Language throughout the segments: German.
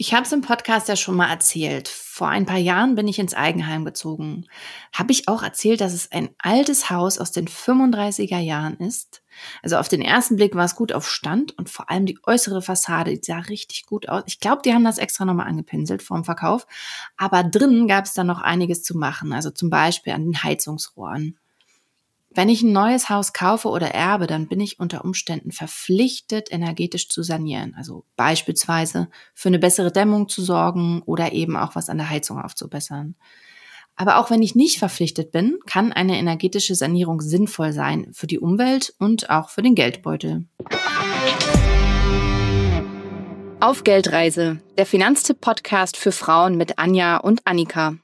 Ich habe es im Podcast ja schon mal erzählt. Vor ein paar Jahren bin ich ins Eigenheim gezogen. Habe ich auch erzählt, dass es ein altes Haus aus den 35er Jahren ist? Also auf den ersten Blick war es gut auf Stand und vor allem die äußere Fassade die sah richtig gut aus. Ich glaube, die haben das extra nochmal angepinselt vorm Verkauf. Aber drinnen gab es dann noch einiges zu machen. Also zum Beispiel an den Heizungsrohren. Wenn ich ein neues Haus kaufe oder erbe, dann bin ich unter Umständen verpflichtet, energetisch zu sanieren. Also beispielsweise für eine bessere Dämmung zu sorgen oder eben auch was an der Heizung aufzubessern. Aber auch wenn ich nicht verpflichtet bin, kann eine energetische Sanierung sinnvoll sein für die Umwelt und auch für den Geldbeutel. Auf Geldreise, der Finanztipp-Podcast für Frauen mit Anja und Annika.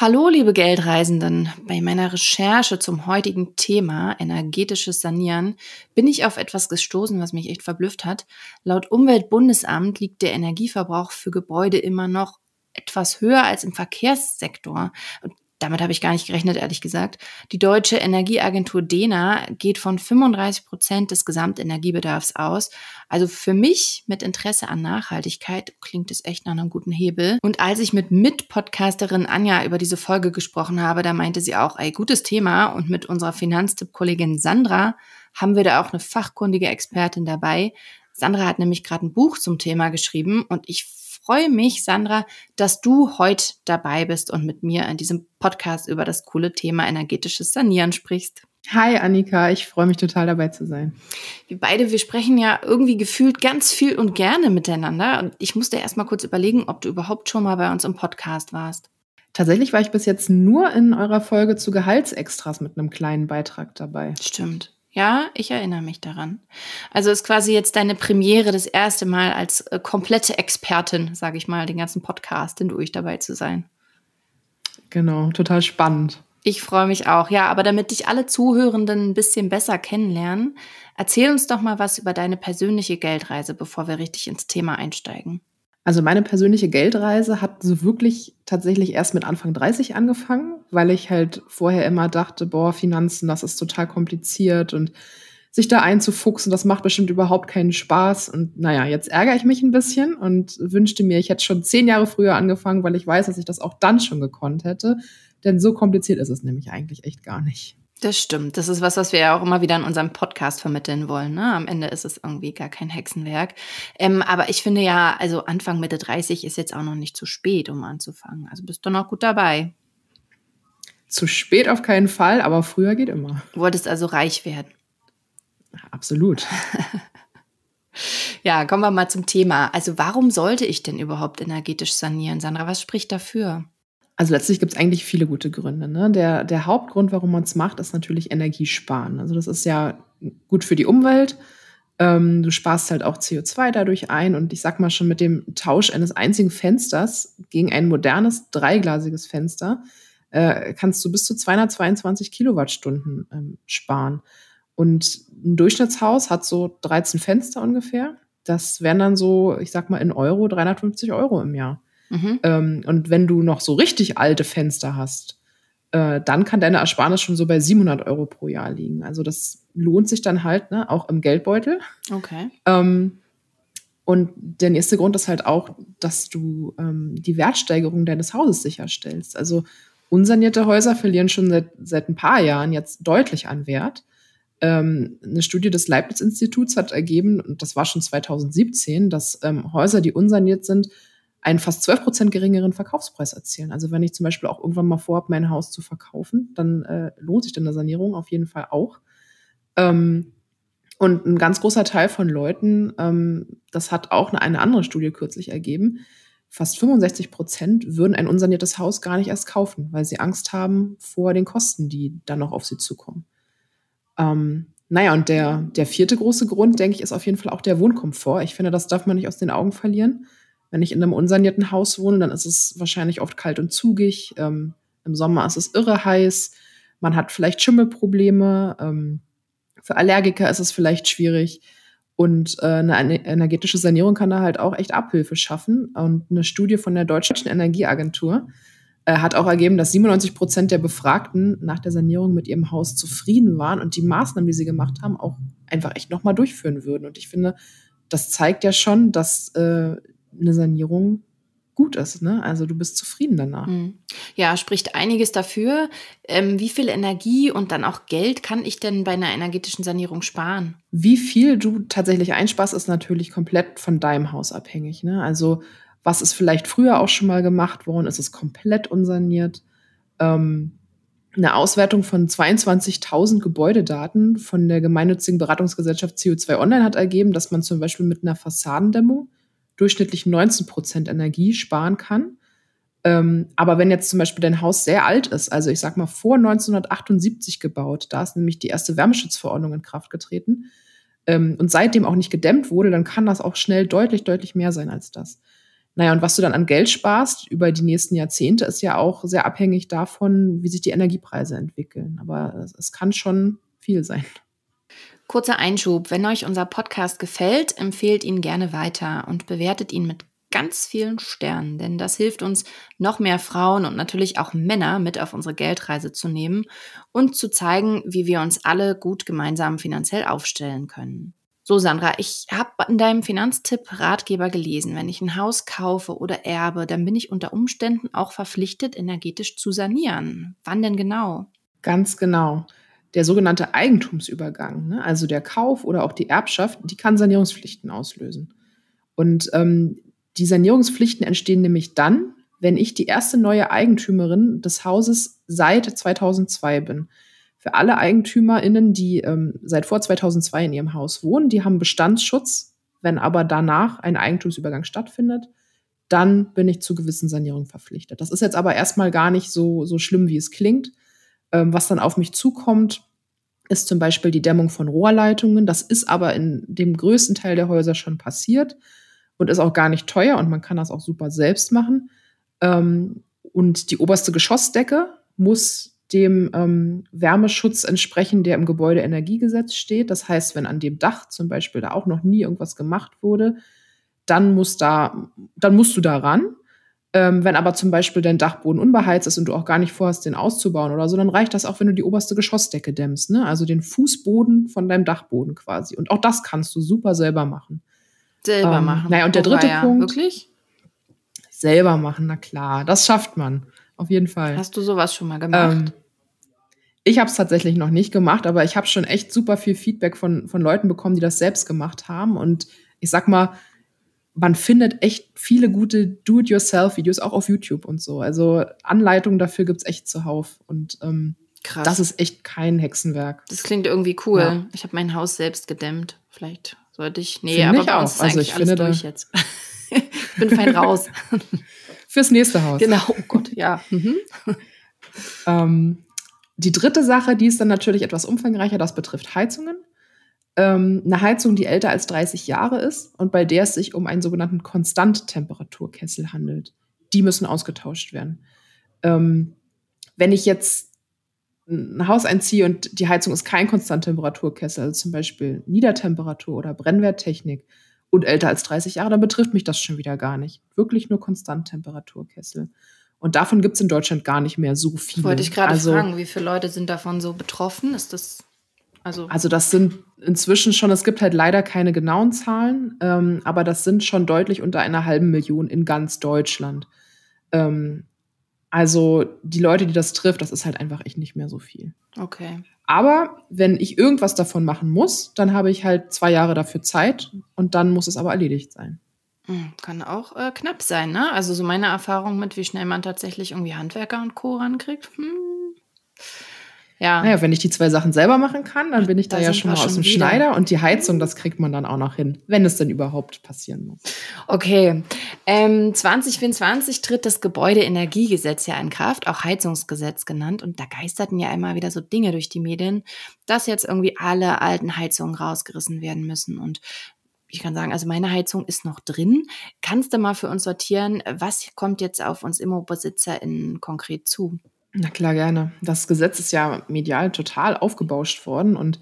Hallo, liebe Geldreisenden. Bei meiner Recherche zum heutigen Thema energetisches Sanieren bin ich auf etwas gestoßen, was mich echt verblüfft hat. Laut Umweltbundesamt liegt der Energieverbrauch für Gebäude immer noch etwas höher als im Verkehrssektor. Und damit habe ich gar nicht gerechnet, ehrlich gesagt. Die deutsche Energieagentur DENA geht von 35 Prozent des Gesamtenergiebedarfs aus. Also für mich mit Interesse an Nachhaltigkeit klingt es echt nach einem guten Hebel. Und als ich mit Mitpodcasterin Anja über diese Folge gesprochen habe, da meinte sie auch, ey, gutes Thema. Und mit unserer Finanztipp-Kollegin Sandra haben wir da auch eine fachkundige Expertin dabei. Sandra hat nämlich gerade ein Buch zum Thema geschrieben und ich freue mich, Sandra, dass du heute dabei bist und mit mir in diesem Podcast über das coole Thema energetisches Sanieren sprichst. Hi Annika, ich freue mich total dabei zu sein. Wir beide, wir sprechen ja irgendwie gefühlt ganz viel und gerne miteinander. Und ich musste erst mal kurz überlegen, ob du überhaupt schon mal bei uns im Podcast warst. Tatsächlich war ich bis jetzt nur in eurer Folge zu Gehaltsextras mit einem kleinen Beitrag dabei. Stimmt. Ja, ich erinnere mich daran. Also ist quasi jetzt deine Premiere, das erste Mal als äh, komplette Expertin, sage ich mal, den ganzen Podcast durch dabei zu sein. Genau, total spannend. Ich freue mich auch. Ja, aber damit dich alle Zuhörenden ein bisschen besser kennenlernen, erzähl uns doch mal was über deine persönliche Geldreise, bevor wir richtig ins Thema einsteigen. Also meine persönliche Geldreise hat so wirklich tatsächlich erst mit Anfang 30 angefangen, weil ich halt vorher immer dachte, boah, Finanzen, das ist total kompliziert und sich da einzufuchsen, das macht bestimmt überhaupt keinen Spaß. Und naja, jetzt ärgere ich mich ein bisschen und wünschte mir, ich hätte schon zehn Jahre früher angefangen, weil ich weiß, dass ich das auch dann schon gekonnt hätte. Denn so kompliziert ist es nämlich eigentlich echt gar nicht. Das stimmt. Das ist was, was wir ja auch immer wieder in unserem Podcast vermitteln wollen. Ne? Am Ende ist es irgendwie gar kein Hexenwerk. Ähm, aber ich finde ja, also Anfang Mitte 30 ist jetzt auch noch nicht zu spät, um anzufangen. Also bist du noch gut dabei. Zu spät auf keinen Fall, aber früher geht immer. Du wolltest also reich werden. Absolut. ja, kommen wir mal zum Thema. Also warum sollte ich denn überhaupt energetisch sanieren? Sandra, was spricht dafür? Also letztlich gibt es eigentlich viele gute Gründe. Ne? Der, der Hauptgrund, warum man es macht, ist natürlich Energiesparen. Also das ist ja gut für die Umwelt. Ähm, du sparst halt auch CO2 dadurch ein. Und ich sag mal schon mit dem Tausch eines einzigen Fensters gegen ein modernes dreiglasiges Fenster äh, kannst du bis zu 222 Kilowattstunden ähm, sparen. Und ein Durchschnittshaus hat so 13 Fenster ungefähr. Das wären dann so, ich sag mal in Euro, 350 Euro im Jahr. Mhm. Ähm, und wenn du noch so richtig alte Fenster hast, äh, dann kann deine Ersparnis schon so bei 700 Euro pro Jahr liegen. Also das lohnt sich dann halt ne, auch im Geldbeutel. Okay. Ähm, und der nächste Grund ist halt auch, dass du ähm, die Wertsteigerung deines Hauses sicherstellst. Also unsanierte Häuser verlieren schon seit, seit ein paar Jahren jetzt deutlich an Wert. Ähm, eine Studie des Leibniz-Instituts hat ergeben, und das war schon 2017, dass ähm, Häuser, die unsaniert sind, einen fast 12 Prozent geringeren Verkaufspreis erzielen. Also wenn ich zum Beispiel auch irgendwann mal vorhabe, mein Haus zu verkaufen, dann äh, lohnt sich dann eine Sanierung auf jeden Fall auch. Ähm, und ein ganz großer Teil von Leuten, ähm, das hat auch eine, eine andere Studie kürzlich ergeben, fast 65 Prozent würden ein unsaniertes Haus gar nicht erst kaufen, weil sie Angst haben vor den Kosten, die dann noch auf sie zukommen. Ähm, naja, und der, der vierte große Grund, denke ich, ist auf jeden Fall auch der Wohnkomfort. Ich finde, das darf man nicht aus den Augen verlieren. Wenn ich in einem unsanierten Haus wohne, dann ist es wahrscheinlich oft kalt und zugig. Ähm, Im Sommer ist es irre heiß. Man hat vielleicht Schimmelprobleme. Ähm, für Allergiker ist es vielleicht schwierig. Und äh, eine energetische Sanierung kann da halt auch echt Abhilfe schaffen. Und eine Studie von der Deutschen Energieagentur äh, hat auch ergeben, dass 97 Prozent der Befragten nach der Sanierung mit ihrem Haus zufrieden waren und die Maßnahmen, die sie gemacht haben, auch einfach echt nochmal durchführen würden. Und ich finde, das zeigt ja schon, dass äh, eine Sanierung gut ist. Ne? Also du bist zufrieden danach. Mhm. Ja, spricht einiges dafür. Ähm, wie viel Energie und dann auch Geld kann ich denn bei einer energetischen Sanierung sparen? Wie viel du tatsächlich einsparst, ist natürlich komplett von deinem Haus abhängig. Ne? Also was ist vielleicht früher auch schon mal gemacht worden? Ist es komplett unsaniert? Ähm, eine Auswertung von 22.000 Gebäudedaten von der gemeinnützigen Beratungsgesellschaft CO2 Online hat ergeben, dass man zum Beispiel mit einer Fassadendämmung durchschnittlich 19 Prozent Energie sparen kann. Ähm, aber wenn jetzt zum Beispiel dein Haus sehr alt ist, also ich sag mal vor 1978 gebaut, da ist nämlich die erste Wärmeschutzverordnung in Kraft getreten ähm, und seitdem auch nicht gedämmt wurde, dann kann das auch schnell deutlich, deutlich mehr sein als das. Naja, und was du dann an Geld sparst über die nächsten Jahrzehnte, ist ja auch sehr abhängig davon, wie sich die Energiepreise entwickeln. Aber es, es kann schon viel sein. Kurzer Einschub. Wenn euch unser Podcast gefällt, empfehlt ihn gerne weiter und bewertet ihn mit ganz vielen Sternen, denn das hilft uns, noch mehr Frauen und natürlich auch Männer mit auf unsere Geldreise zu nehmen und zu zeigen, wie wir uns alle gut gemeinsam finanziell aufstellen können. So, Sandra, ich habe in deinem Finanztipp Ratgeber gelesen, wenn ich ein Haus kaufe oder erbe, dann bin ich unter Umständen auch verpflichtet, energetisch zu sanieren. Wann denn genau? Ganz genau. Der sogenannte Eigentumsübergang, ne, also der Kauf oder auch die Erbschaft, die kann Sanierungspflichten auslösen. Und ähm, die Sanierungspflichten entstehen nämlich dann, wenn ich die erste neue Eigentümerin des Hauses seit 2002 bin. Für alle EigentümerInnen, die ähm, seit vor 2002 in ihrem Haus wohnen, die haben Bestandsschutz. Wenn aber danach ein Eigentumsübergang stattfindet, dann bin ich zu gewissen Sanierungen verpflichtet. Das ist jetzt aber erstmal gar nicht so, so schlimm, wie es klingt. Ähm, was dann auf mich zukommt, ist zum Beispiel die Dämmung von Rohrleitungen. Das ist aber in dem größten Teil der Häuser schon passiert und ist auch gar nicht teuer und man kann das auch super selbst machen. Ähm, und die oberste Geschossdecke muss dem ähm, Wärmeschutz entsprechen, der im Gebäudeenergiegesetz steht. Das heißt, wenn an dem Dach zum Beispiel da auch noch nie irgendwas gemacht wurde, dann muss da, dann musst du da ran. Ähm, wenn aber zum Beispiel dein Dachboden unbeheizt ist und du auch gar nicht vorhast, den auszubauen oder so, dann reicht das auch, wenn du die oberste Geschossdecke dämmst, ne? Also den Fußboden von deinem Dachboden quasi. Und auch das kannst du super selber machen. Selber ähm, machen. Naja, und der dritte ja, Punkt. Wirklich? Selber machen, na klar. Das schafft man. Auf jeden Fall. Hast du sowas schon mal gemacht? Ähm, ich habe es tatsächlich noch nicht gemacht, aber ich habe schon echt super viel Feedback von, von Leuten bekommen, die das selbst gemacht haben. Und ich sag mal, man findet echt viele gute Do-it-yourself-Videos, auch auf YouTube und so. Also Anleitungen dafür gibt's echt zuhauf. Und ähm, Krass. das ist echt kein Hexenwerk. Das klingt irgendwie cool. Ja. Ich habe mein Haus selbst gedämmt. Vielleicht sollte ich. Nee, Find aber ich bei auch. uns ist also eigentlich ich alles finde durch jetzt. ich bin fein raus. Fürs nächste Haus. Genau, oh Gott, ja. Mhm. Ähm, die dritte Sache, die ist dann natürlich etwas umfangreicher, das betrifft Heizungen. Ähm, eine Heizung, die älter als 30 Jahre ist und bei der es sich um einen sogenannten Konstanttemperaturkessel handelt. Die müssen ausgetauscht werden. Ähm, wenn ich jetzt ein Haus einziehe und die Heizung ist kein Konstanttemperaturkessel, also zum Beispiel Niedertemperatur oder Brennwerttechnik und älter als 30 Jahre, dann betrifft mich das schon wieder gar nicht. Wirklich nur Konstanttemperaturkessel. Und davon gibt es in Deutschland gar nicht mehr so viele. Wollte ich gerade also, fragen, wie viele Leute sind davon so betroffen? Ist das also? Also das sind inzwischen schon. Es gibt halt leider keine genauen Zahlen, ähm, aber das sind schon deutlich unter einer halben Million in ganz Deutschland. Ähm, also die Leute, die das trifft, das ist halt einfach echt nicht mehr so viel. Okay. Aber wenn ich irgendwas davon machen muss, dann habe ich halt zwei Jahre dafür Zeit und dann muss es aber erledigt sein. Hm, kann auch äh, knapp sein, ne? Also so meine Erfahrung mit, wie schnell man tatsächlich irgendwie Handwerker und Co. rankriegt. Hm. Ja. Naja, wenn ich die zwei Sachen selber machen kann, dann bin ich da, da ja schon mal aus dem wieder. Schneider und die Heizung, das kriegt man dann auch noch hin, wenn es denn überhaupt passieren muss. Okay. Ähm, 2024 tritt das Gebäudeenergiegesetz ja in Kraft, auch Heizungsgesetz genannt. Und da geisterten ja immer wieder so Dinge durch die Medien, dass jetzt irgendwie alle alten Heizungen rausgerissen werden müssen. Und ich kann sagen, also meine Heizung ist noch drin. Kannst du mal für uns sortieren, was kommt jetzt auf uns ImmoBesitzerInnen konkret zu? Na klar, gerne. Das Gesetz ist ja medial total aufgebauscht worden und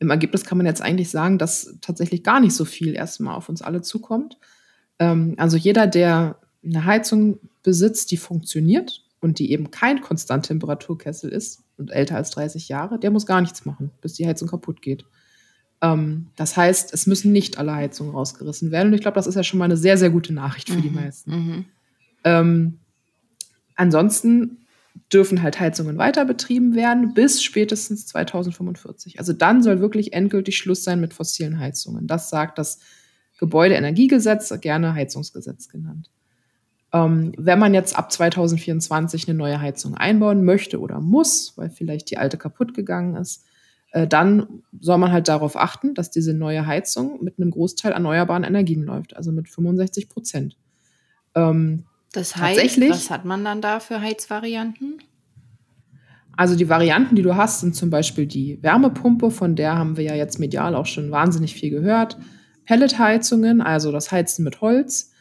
im Ergebnis kann man jetzt eigentlich sagen, dass tatsächlich gar nicht so viel erstmal auf uns alle zukommt. Ähm, also jeder, der eine Heizung besitzt, die funktioniert und die eben kein Konstanttemperaturkessel ist und älter als 30 Jahre, der muss gar nichts machen, bis die Heizung kaputt geht. Ähm, das heißt, es müssen nicht alle Heizungen rausgerissen werden. Und ich glaube, das ist ja schon mal eine sehr, sehr gute Nachricht für mhm, die meisten. Mhm. Ähm, ansonsten dürfen halt Heizungen weiter betrieben werden bis spätestens 2045. Also dann soll wirklich endgültig Schluss sein mit fossilen Heizungen. Das sagt das Gebäudeenergiegesetz, gerne Heizungsgesetz genannt. Ähm, wenn man jetzt ab 2024 eine neue Heizung einbauen möchte oder muss, weil vielleicht die alte kaputt gegangen ist, äh, dann soll man halt darauf achten, dass diese neue Heizung mit einem Großteil erneuerbaren Energien läuft, also mit 65 Prozent. Ähm, das heißt, was hat man dann da für Heizvarianten? Also die Varianten, die du hast, sind zum Beispiel die Wärmepumpe, von der haben wir ja jetzt medial auch schon wahnsinnig viel gehört. Pelletheizungen, also das Heizen mit Holz.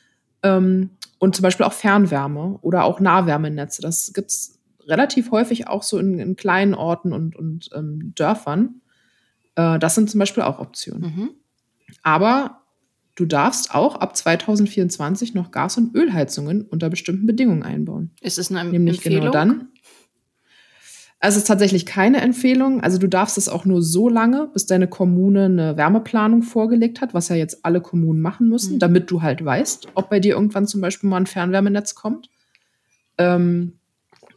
Ähm, und zum Beispiel auch Fernwärme oder auch Nahwärmenetze. Das gibt es relativ häufig auch so in, in kleinen Orten und, und ähm, Dörfern. Äh, das sind zum Beispiel auch Optionen. Mhm. Aber du darfst auch ab 2024 noch Gas- und Ölheizungen unter bestimmten Bedingungen einbauen. Ist es eine Nämlich genau Empfehlung? genau dann. Also es ist tatsächlich keine Empfehlung. Also du darfst es auch nur so lange, bis deine Kommune eine Wärmeplanung vorgelegt hat, was ja jetzt alle Kommunen machen müssen, mhm. damit du halt weißt, ob bei dir irgendwann zum Beispiel mal ein Fernwärmenetz kommt. Ähm,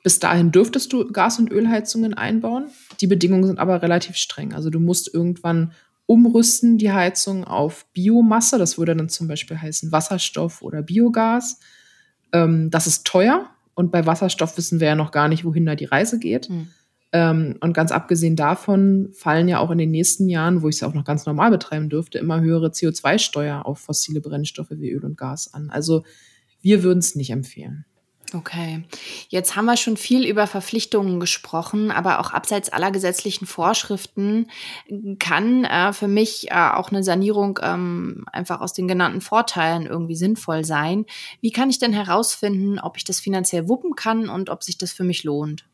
bis dahin dürftest du Gas- und Ölheizungen einbauen. Die Bedingungen sind aber relativ streng. Also du musst irgendwann umrüsten die Heizung auf Biomasse. Das würde dann zum Beispiel heißen Wasserstoff oder Biogas. Ähm, das ist teuer. Und bei Wasserstoff wissen wir ja noch gar nicht, wohin da die Reise geht. Mhm. Ähm, und ganz abgesehen davon fallen ja auch in den nächsten Jahren, wo ich es ja auch noch ganz normal betreiben dürfte, immer höhere CO2-Steuer auf fossile Brennstoffe wie Öl und Gas an. Also wir würden es nicht empfehlen. Okay. Jetzt haben wir schon viel über Verpflichtungen gesprochen, aber auch abseits aller gesetzlichen Vorschriften kann äh, für mich äh, auch eine Sanierung ähm, einfach aus den genannten Vorteilen irgendwie sinnvoll sein. Wie kann ich denn herausfinden, ob ich das finanziell wuppen kann und ob sich das für mich lohnt?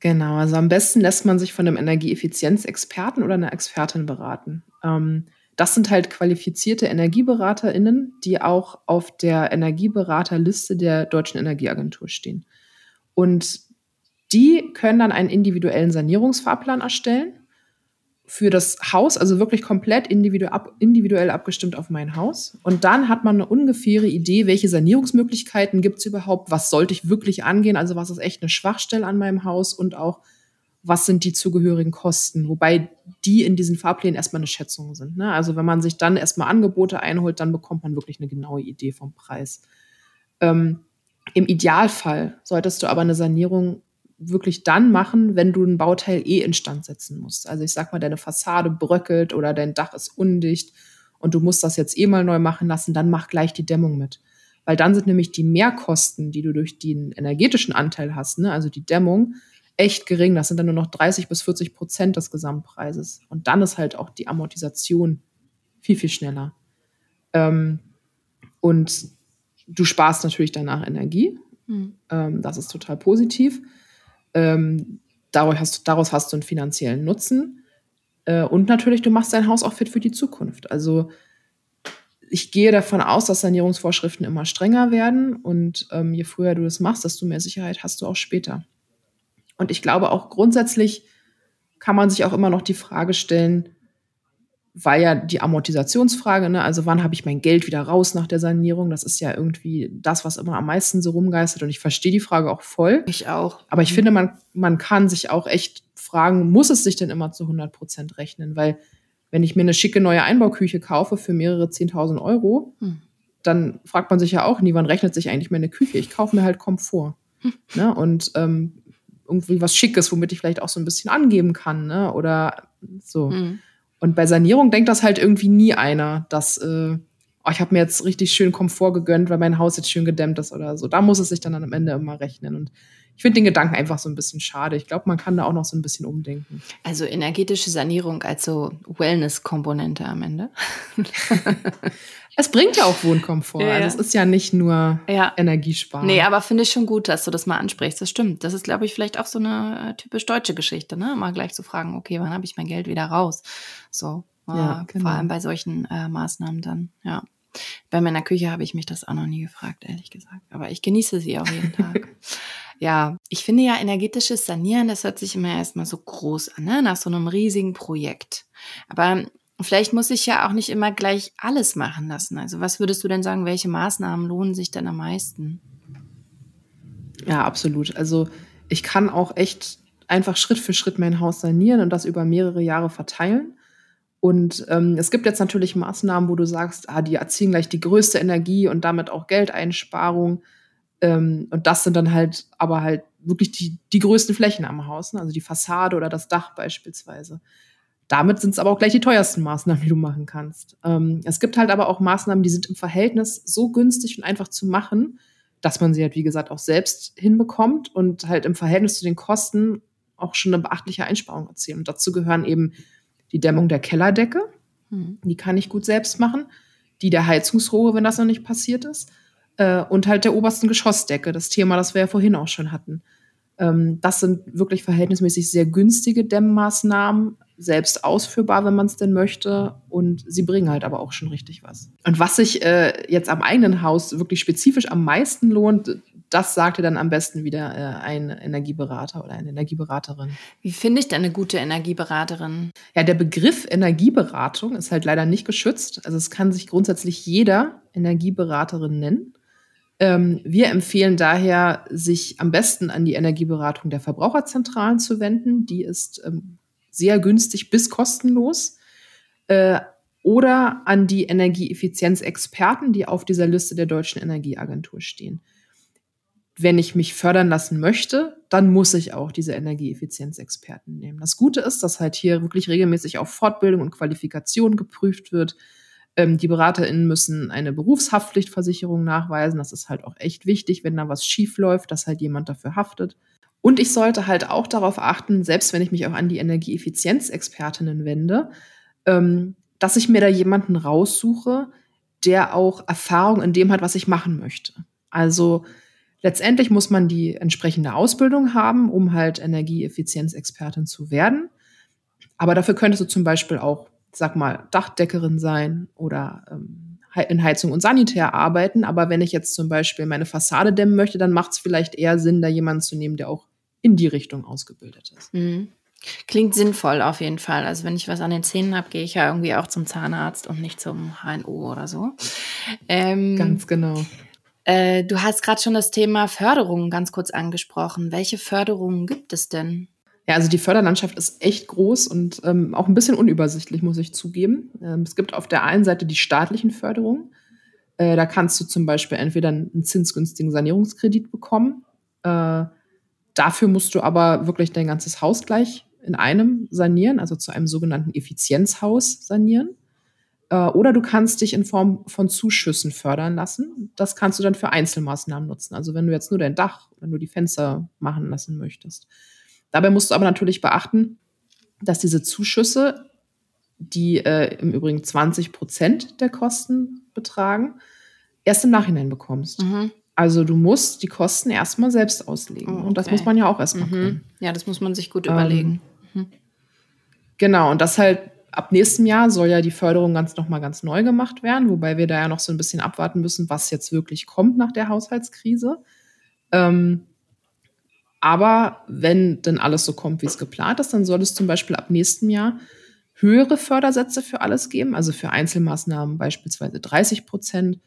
Genau, also am besten lässt man sich von einem Energieeffizienzexperten oder einer Expertin beraten. Ähm, das sind halt qualifizierte EnergieberaterInnen, die auch auf der Energieberaterliste der Deutschen Energieagentur stehen. Und die können dann einen individuellen Sanierungsfahrplan erstellen für das Haus, also wirklich komplett individuell abgestimmt auf mein Haus. Und dann hat man eine ungefähre Idee, welche Sanierungsmöglichkeiten gibt es überhaupt, was sollte ich wirklich angehen, also was ist echt eine Schwachstelle an meinem Haus und auch was sind die zugehörigen Kosten, wobei die in diesen Fahrplänen erstmal eine Schätzung sind. Ne? Also wenn man sich dann erstmal Angebote einholt, dann bekommt man wirklich eine genaue Idee vom Preis. Ähm, Im Idealfall solltest du aber eine Sanierung wirklich dann machen, wenn du ein Bauteil eh instand setzen musst. Also ich sag mal, deine Fassade bröckelt oder dein Dach ist undicht und du musst das jetzt eh mal neu machen lassen, dann mach gleich die Dämmung mit. Weil dann sind nämlich die Mehrkosten, die du durch den energetischen Anteil hast, ne, also die Dämmung, echt gering. Das sind dann nur noch 30 bis 40 Prozent des Gesamtpreises. Und dann ist halt auch die Amortisation viel, viel schneller. Ähm, und du sparst natürlich danach Energie. Mhm. Ähm, das ist total positiv. Ähm, daraus, hast, daraus hast du einen finanziellen Nutzen. Äh, und natürlich, du machst dein Haus auch fit für die Zukunft. Also ich gehe davon aus, dass Sanierungsvorschriften immer strenger werden. Und ähm, je früher du das machst, desto mehr Sicherheit hast du auch später. Und ich glaube auch grundsätzlich kann man sich auch immer noch die Frage stellen, weil ja die Amortisationsfrage, ne, also wann habe ich mein Geld wieder raus nach der Sanierung, das ist ja irgendwie das, was immer am meisten so rumgeistert. Und ich verstehe die Frage auch voll. Ich auch. Aber ich mhm. finde, man, man kann sich auch echt fragen, muss es sich denn immer zu 100 Prozent rechnen? Weil wenn ich mir eine schicke neue Einbauküche kaufe für mehrere 10.000 Euro, hm. dann fragt man sich ja auch nie, wann rechnet sich eigentlich meine Küche? Ich kaufe mir halt Komfort. Hm. Ne? Und ähm, irgendwie was Schickes, womit ich vielleicht auch so ein bisschen angeben kann, ne? Oder so. Mhm. Und bei Sanierung denkt das halt irgendwie nie einer, dass äh, oh, ich habe mir jetzt richtig schön Komfort gegönnt, weil mein Haus jetzt schön gedämmt ist oder so. Da muss es sich dann am Ende immer rechnen. Und ich finde den Gedanken einfach so ein bisschen schade. Ich glaube, man kann da auch noch so ein bisschen umdenken. Also energetische Sanierung als so Wellness-Komponente am Ende. es bringt ja auch Wohnkomfort. Ja, Also es ist ja nicht nur ja. Energiesparen. Nee, aber finde ich schon gut, dass du das mal ansprichst. Das stimmt. Das ist, glaube ich, vielleicht auch so eine äh, typisch deutsche Geschichte, ne? Mal gleich zu fragen, okay, wann habe ich mein Geld wieder raus? So. Ja, äh, genau. Vor allem bei solchen äh, Maßnahmen dann, ja. Bei meiner Küche habe ich mich das auch noch nie gefragt, ehrlich gesagt. Aber ich genieße sie auch jeden Tag. Ja, ich finde ja energetisches Sanieren, das hört sich immer erstmal so groß an, ne? nach so einem riesigen Projekt. Aber vielleicht muss ich ja auch nicht immer gleich alles machen lassen. Also was würdest du denn sagen, welche Maßnahmen lohnen sich denn am meisten? Ja, absolut. Also ich kann auch echt einfach Schritt für Schritt mein Haus sanieren und das über mehrere Jahre verteilen. Und ähm, es gibt jetzt natürlich Maßnahmen, wo du sagst, ah, die erzielen gleich die größte Energie und damit auch Geldeinsparung. Ähm, und das sind dann halt aber halt wirklich die, die größten Flächen am Haus, ne? also die Fassade oder das Dach beispielsweise. Damit sind es aber auch gleich die teuersten Maßnahmen, die du machen kannst. Ähm, es gibt halt aber auch Maßnahmen, die sind im Verhältnis so günstig und einfach zu machen, dass man sie halt, wie gesagt, auch selbst hinbekommt und halt im Verhältnis zu den Kosten auch schon eine beachtliche Einsparung erzielen. Und dazu gehören eben die Dämmung der Kellerdecke, mhm. die kann ich gut selbst machen, die der Heizungsrohre, wenn das noch nicht passiert ist, äh, und halt der obersten Geschossdecke, das Thema, das wir ja vorhin auch schon hatten. Ähm, das sind wirklich verhältnismäßig sehr günstige Dämmmaßnahmen, selbst ausführbar, wenn man es denn möchte. Und sie bringen halt aber auch schon richtig was. Und was sich äh, jetzt am eigenen Haus wirklich spezifisch am meisten lohnt, das sagte dann am besten wieder äh, ein Energieberater oder eine Energieberaterin. Wie finde ich denn eine gute Energieberaterin? Ja, der Begriff Energieberatung ist halt leider nicht geschützt. Also es kann sich grundsätzlich jeder Energieberaterin nennen. Ähm, wir empfehlen daher, sich am besten an die Energieberatung der Verbraucherzentralen zu wenden. Die ist ähm, sehr günstig bis kostenlos. Äh, oder an die Energieeffizienzexperten, die auf dieser Liste der Deutschen Energieagentur stehen wenn ich mich fördern lassen möchte, dann muss ich auch diese Energieeffizienzexperten nehmen. Das Gute ist, dass halt hier wirklich regelmäßig auf Fortbildung und Qualifikation geprüft wird. Ähm, die BeraterInnen müssen eine Berufshaftpflichtversicherung nachweisen. Das ist halt auch echt wichtig, wenn da was schief läuft, dass halt jemand dafür haftet. Und ich sollte halt auch darauf achten, selbst wenn ich mich auch an die Energieeffizienzexpertinnen wende, ähm, dass ich mir da jemanden raussuche, der auch Erfahrung in dem hat, was ich machen möchte. Also Letztendlich muss man die entsprechende Ausbildung haben, um halt Energieeffizienzexpertin zu werden. Aber dafür könntest du zum Beispiel auch, sag mal, Dachdeckerin sein oder ähm, in Heizung und Sanitär arbeiten. Aber wenn ich jetzt zum Beispiel meine Fassade dämmen möchte, dann macht es vielleicht eher Sinn, da jemanden zu nehmen, der auch in die Richtung ausgebildet ist. Mhm. Klingt sinnvoll auf jeden Fall. Also wenn ich was an den Zähnen habe, gehe ich ja irgendwie auch zum Zahnarzt und nicht zum HNO oder so. Ähm, Ganz genau. Äh, du hast gerade schon das Thema Förderung ganz kurz angesprochen. Welche Förderungen gibt es denn? Ja, also die Förderlandschaft ist echt groß und ähm, auch ein bisschen unübersichtlich, muss ich zugeben. Ähm, es gibt auf der einen Seite die staatlichen Förderungen. Äh, da kannst du zum Beispiel entweder einen zinsgünstigen Sanierungskredit bekommen. Äh, dafür musst du aber wirklich dein ganzes Haus gleich in einem sanieren, also zu einem sogenannten Effizienzhaus sanieren. Äh, oder du kannst dich in Form von Zuschüssen fördern lassen. Das kannst du dann für Einzelmaßnahmen nutzen. Also wenn du jetzt nur dein Dach, wenn du die Fenster machen lassen möchtest. Dabei musst du aber natürlich beachten, dass diese Zuschüsse, die äh, im Übrigen 20 Prozent der Kosten betragen, erst im Nachhinein bekommst. Mhm. Also du musst die Kosten erstmal selbst auslegen. Oh, okay. Und das muss man ja auch erstmal mhm. können. Ja, das muss man sich gut ähm, überlegen. Mhm. Genau, und das halt ab nächstem Jahr soll ja die Förderung ganz nochmal ganz neu gemacht werden, wobei wir da ja noch so ein bisschen abwarten müssen, was jetzt wirklich kommt nach der Haushaltskrise. Ähm, aber wenn denn alles so kommt, wie es geplant ist, dann soll es zum Beispiel ab nächstem Jahr höhere Fördersätze für alles geben, also für Einzelmaßnahmen beispielsweise 30 Prozent,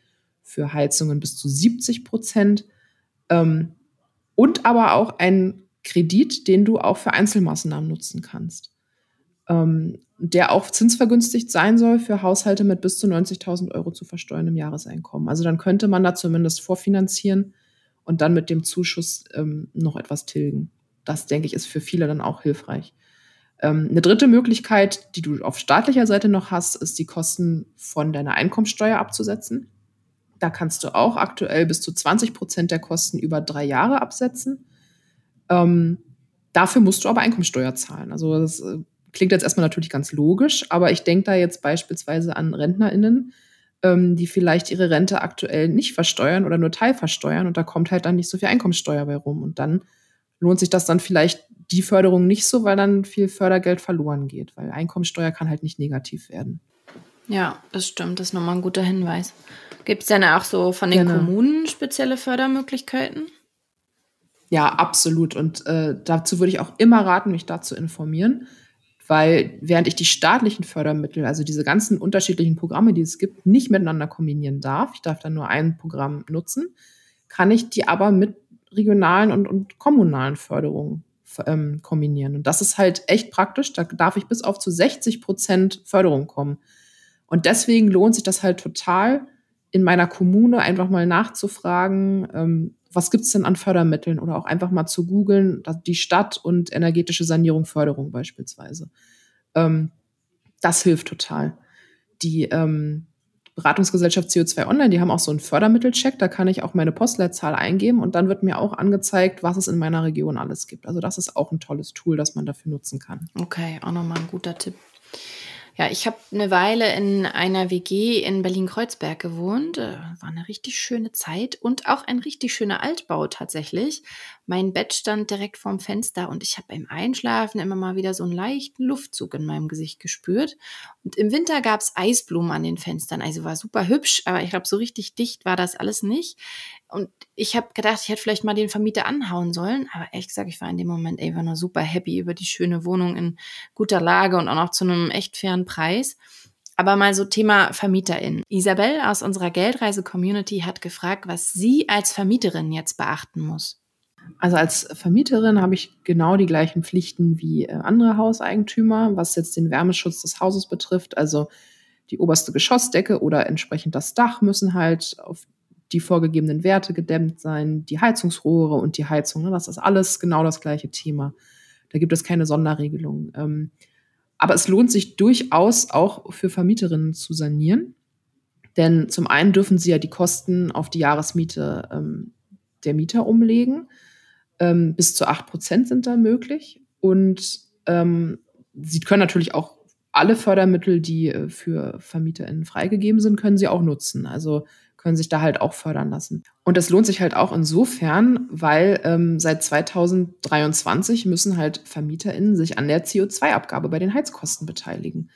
für Heizungen bis zu 70 Prozent ähm, und aber auch einen Kredit, den du auch für Einzelmaßnahmen nutzen kannst. Ähm, der auch zinsvergünstigt sein soll für Haushalte mit bis zu 90.000 Euro zu versteuerndem Jahreseinkommen. Also dann könnte man da zumindest vorfinanzieren und dann mit dem Zuschuss ähm, noch etwas tilgen. Das, denke ich, ist für viele dann auch hilfreich. Ähm, eine dritte Möglichkeit, die du auf staatlicher Seite noch hast, ist die Kosten von deiner Einkommensteuer abzusetzen. Da kannst du auch aktuell bis zu 20 Prozent der Kosten über drei Jahre absetzen. Ähm, dafür musst du aber Einkommensteuer zahlen. Also das äh, klingt jetzt erstmal natürlich ganz logisch, aber ich denke da jetzt beispielsweise an RentnerInnen, ähm, die vielleicht ihre Rente aktuell nicht versteuern oder nur teilversteuern und da kommt halt dann nicht so viel Einkommenssteuer bei rum. Und dann lohnt sich das dann vielleicht die Förderung nicht so, weil dann viel Fördergeld verloren geht, weil Einkommenssteuer kann halt nicht negativ werden. Ja, das stimmt. Das ist nochmal ein guter Hinweis. Gibt es denn auch so von den genau. Kommunen spezielle Fördermöglichkeiten? Ja, absolut. Und äh, dazu würde ich auch immer raten, mich da zu informieren weil während ich die staatlichen Fördermittel, also diese ganzen unterschiedlichen Programme, die es gibt, nicht miteinander kombinieren darf, ich darf dann nur ein Programm nutzen, kann ich die aber mit regionalen und, und kommunalen Förderungen ähm, kombinieren. Und das ist halt echt praktisch. Da darf ich bis auf zu 60 Prozent Förderung kommen. Und deswegen lohnt sich das halt total, in meiner Kommune einfach mal nachzufragen, ähm, was gibt's denn an Fördermitteln oder auch einfach mal zu googeln, die Stadt und energetische Sanierung, Förderung beispielsweise. Ähm, das hilft total. Die ähm, Beratungsgesellschaft CO2 Online, die haben auch so einen Fördermittelcheck, da kann ich auch meine Postleitzahl eingeben und dann wird mir auch angezeigt, was es in meiner Region alles gibt. Also das ist auch ein tolles Tool, das man dafür nutzen kann. Okay, auch nochmal ein guter Tipp. Ja, ich habe eine Weile in einer WG in Berlin-Kreuzberg gewohnt. Äh, war eine richtig schöne Zeit und auch ein richtig schöner Altbau tatsächlich. Mein Bett stand direkt vorm Fenster und ich habe beim Einschlafen immer mal wieder so einen leichten Luftzug in meinem Gesicht gespürt. Und im Winter gab es Eisblumen an den Fenstern. Also war super hübsch, aber ich glaube, so richtig dicht war das alles nicht. Und ich habe gedacht, ich hätte vielleicht mal den Vermieter anhauen sollen. Aber ehrlich gesagt, ich war in dem Moment einfach nur super happy über die schöne Wohnung in guter Lage und auch noch zu einem echt fairen Preis. Aber mal so Thema VermieterInnen. Isabel aus unserer Geldreise-Community hat gefragt, was sie als Vermieterin jetzt beachten muss. Also als Vermieterin habe ich genau die gleichen Pflichten wie äh, andere Hauseigentümer, was jetzt den Wärmeschutz des Hauses betrifft. Also die oberste Geschossdecke oder entsprechend das Dach müssen halt auf die vorgegebenen Werte gedämmt sein, die Heizungsrohre und die Heizung. Ne? Das ist alles genau das gleiche Thema. Da gibt es keine Sonderregelung. Ähm, aber es lohnt sich durchaus auch für Vermieterinnen zu sanieren. Denn zum einen dürfen sie ja die Kosten auf die Jahresmiete ähm, der Mieter umlegen. Ähm, bis zu acht Prozent sind da möglich. Und ähm, sie können natürlich auch alle Fördermittel, die äh, für VermieterInnen freigegeben sind, können sie auch nutzen. Also können sich da halt auch fördern lassen. Und das lohnt sich halt auch insofern, weil ähm, seit 2023 müssen halt VermieterInnen sich an der CO2-Abgabe bei den Heizkosten beteiligen.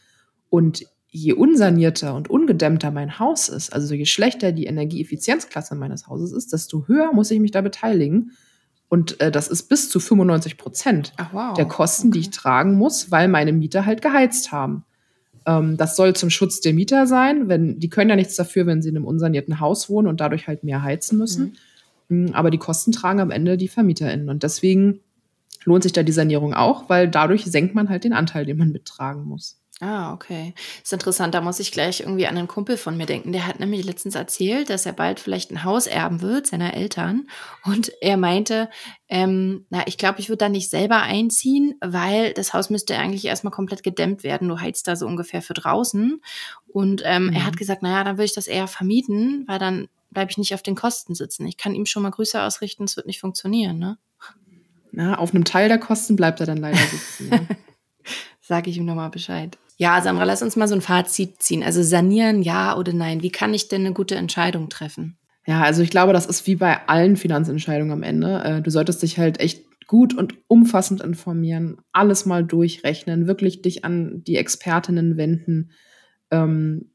Und je unsanierter und ungedämmter mein Haus ist, also je schlechter die Energieeffizienzklasse meines Hauses ist, desto höher muss ich mich da beteiligen. Und äh, das ist bis zu 95 Prozent wow. der Kosten, okay. die ich tragen muss, weil meine Mieter halt geheizt haben. Ähm, das soll zum Schutz der Mieter sein, wenn die können ja nichts dafür, wenn sie in einem unsanierten Haus wohnen und dadurch halt mehr heizen müssen. Mhm. Aber die Kosten tragen am Ende die VermieterInnen. Und deswegen lohnt sich da die Sanierung auch, weil dadurch senkt man halt den Anteil, den man mittragen muss. Ah, okay. Ist interessant. Da muss ich gleich irgendwie an einen Kumpel von mir denken. Der hat nämlich letztens erzählt, dass er bald vielleicht ein Haus erben wird, seiner Eltern. Und er meinte, ähm, na, ich glaube, ich würde da nicht selber einziehen, weil das Haus müsste eigentlich erstmal komplett gedämmt werden. Du heizt da so ungefähr für draußen. Und ähm, mhm. er hat mhm. gesagt, naja, dann würde ich das eher vermieten, weil dann bleibe ich nicht auf den Kosten sitzen. Ich kann ihm schon mal Grüße ausrichten, es wird nicht funktionieren, ne? Na, auf einem Teil der Kosten bleibt er dann leider sitzen. Ja. Sage ich ihm nochmal Bescheid. Ja, Samra, lass uns mal so ein Fazit ziehen. Also sanieren, ja oder nein? Wie kann ich denn eine gute Entscheidung treffen? Ja, also ich glaube, das ist wie bei allen Finanzentscheidungen am Ende. Äh, du solltest dich halt echt gut und umfassend informieren, alles mal durchrechnen, wirklich dich an die Expertinnen wenden, ähm,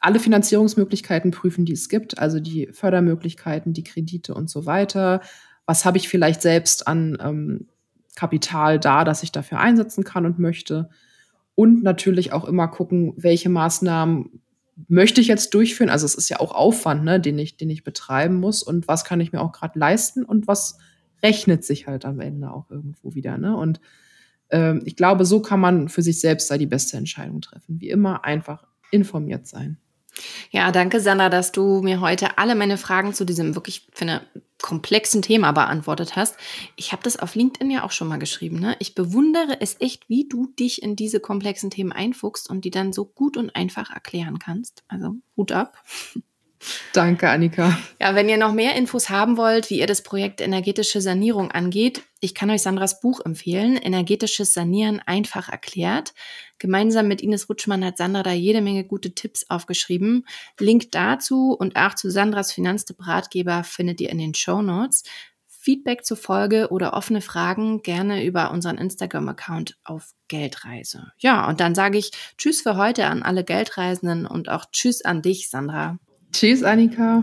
alle Finanzierungsmöglichkeiten prüfen, die es gibt, also die Fördermöglichkeiten, die Kredite und so weiter. Was habe ich vielleicht selbst an ähm, Kapital da, das ich dafür einsetzen kann und möchte? Und natürlich auch immer gucken, welche Maßnahmen möchte ich jetzt durchführen. Also es ist ja auch Aufwand, ne, den ich, den ich betreiben muss und was kann ich mir auch gerade leisten und was rechnet sich halt am Ende auch irgendwo wieder. Ne? Und ähm, ich glaube, so kann man für sich selbst da die beste Entscheidung treffen. Wie immer einfach informiert sein. Ja, danke, Sandra, dass du mir heute alle meine Fragen zu diesem wirklich, finde, komplexen Thema beantwortet hast. Ich habe das auf LinkedIn ja auch schon mal geschrieben. Ne? Ich bewundere es echt, wie du dich in diese komplexen Themen einfuchst und die dann so gut und einfach erklären kannst. Also Hut ab. Danke, Annika. Ja, wenn ihr noch mehr Infos haben wollt, wie ihr das Projekt energetische Sanierung angeht, ich kann euch Sandras Buch empfehlen, Energetisches Sanieren einfach erklärt. Gemeinsam mit Ines Rutschmann hat Sandra da jede Menge gute Tipps aufgeschrieben. Link dazu und auch zu Sandras Finanztipp-Ratgeber findet ihr in den Show Notes. Feedback zur Folge oder offene Fragen gerne über unseren Instagram-Account auf Geldreise. Ja, und dann sage ich Tschüss für heute an alle Geldreisenden und auch Tschüss an dich, Sandra. Tschüss, Annika.